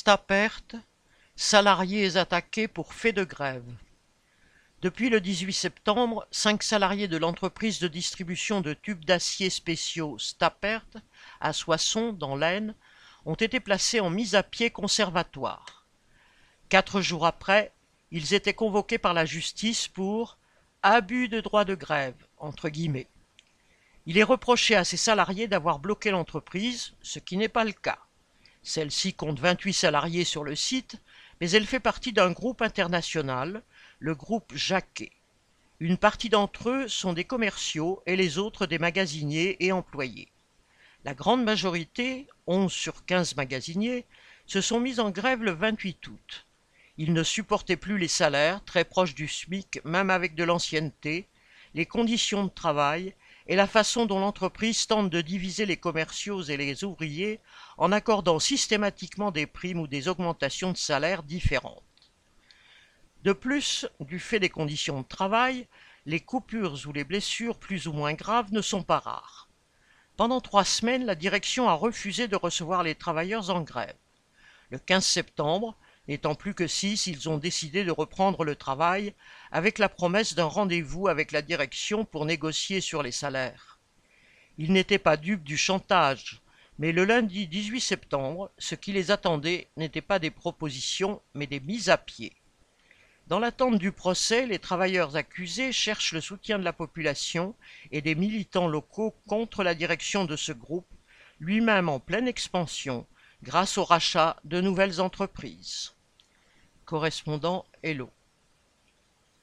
Stapert, salariés attaqués pour fait de grève. Depuis le 18 septembre, cinq salariés de l'entreprise de distribution de tubes d'acier spéciaux Stapert à Soissons, dans l'Aisne, ont été placés en mise à pied conservatoire. Quatre jours après, ils étaient convoqués par la justice pour abus de droit de grève. Il est reproché à ces salariés d'avoir bloqué l'entreprise, ce qui n'est pas le cas. Celle-ci compte 28 salariés sur le site, mais elle fait partie d'un groupe international, le groupe Jacquet. Une partie d'entre eux sont des commerciaux et les autres des magasiniers et employés. La grande majorité, 11 sur 15 magasiniers, se sont mis en grève le 28 août. Ils ne supportaient plus les salaires, très proches du SMIC même avec de l'ancienneté, les conditions de travail et la façon dont l'entreprise tente de diviser les commerciaux et les ouvriers en accordant systématiquement des primes ou des augmentations de salaire différentes. De plus, du fait des conditions de travail, les coupures ou les blessures plus ou moins graves ne sont pas rares. Pendant trois semaines, la direction a refusé de recevoir les travailleurs en grève. Le 15 septembre, N'étant plus que six, ils ont décidé de reprendre le travail avec la promesse d'un rendez-vous avec la direction pour négocier sur les salaires. Ils n'étaient pas dupes du chantage, mais le lundi 18 septembre, ce qui les attendait n'était pas des propositions, mais des mises à pied. Dans l'attente du procès, les travailleurs accusés cherchent le soutien de la population et des militants locaux contre la direction de ce groupe, lui-même en pleine expansion, grâce au rachat de nouvelles entreprises. Correspondant Hello.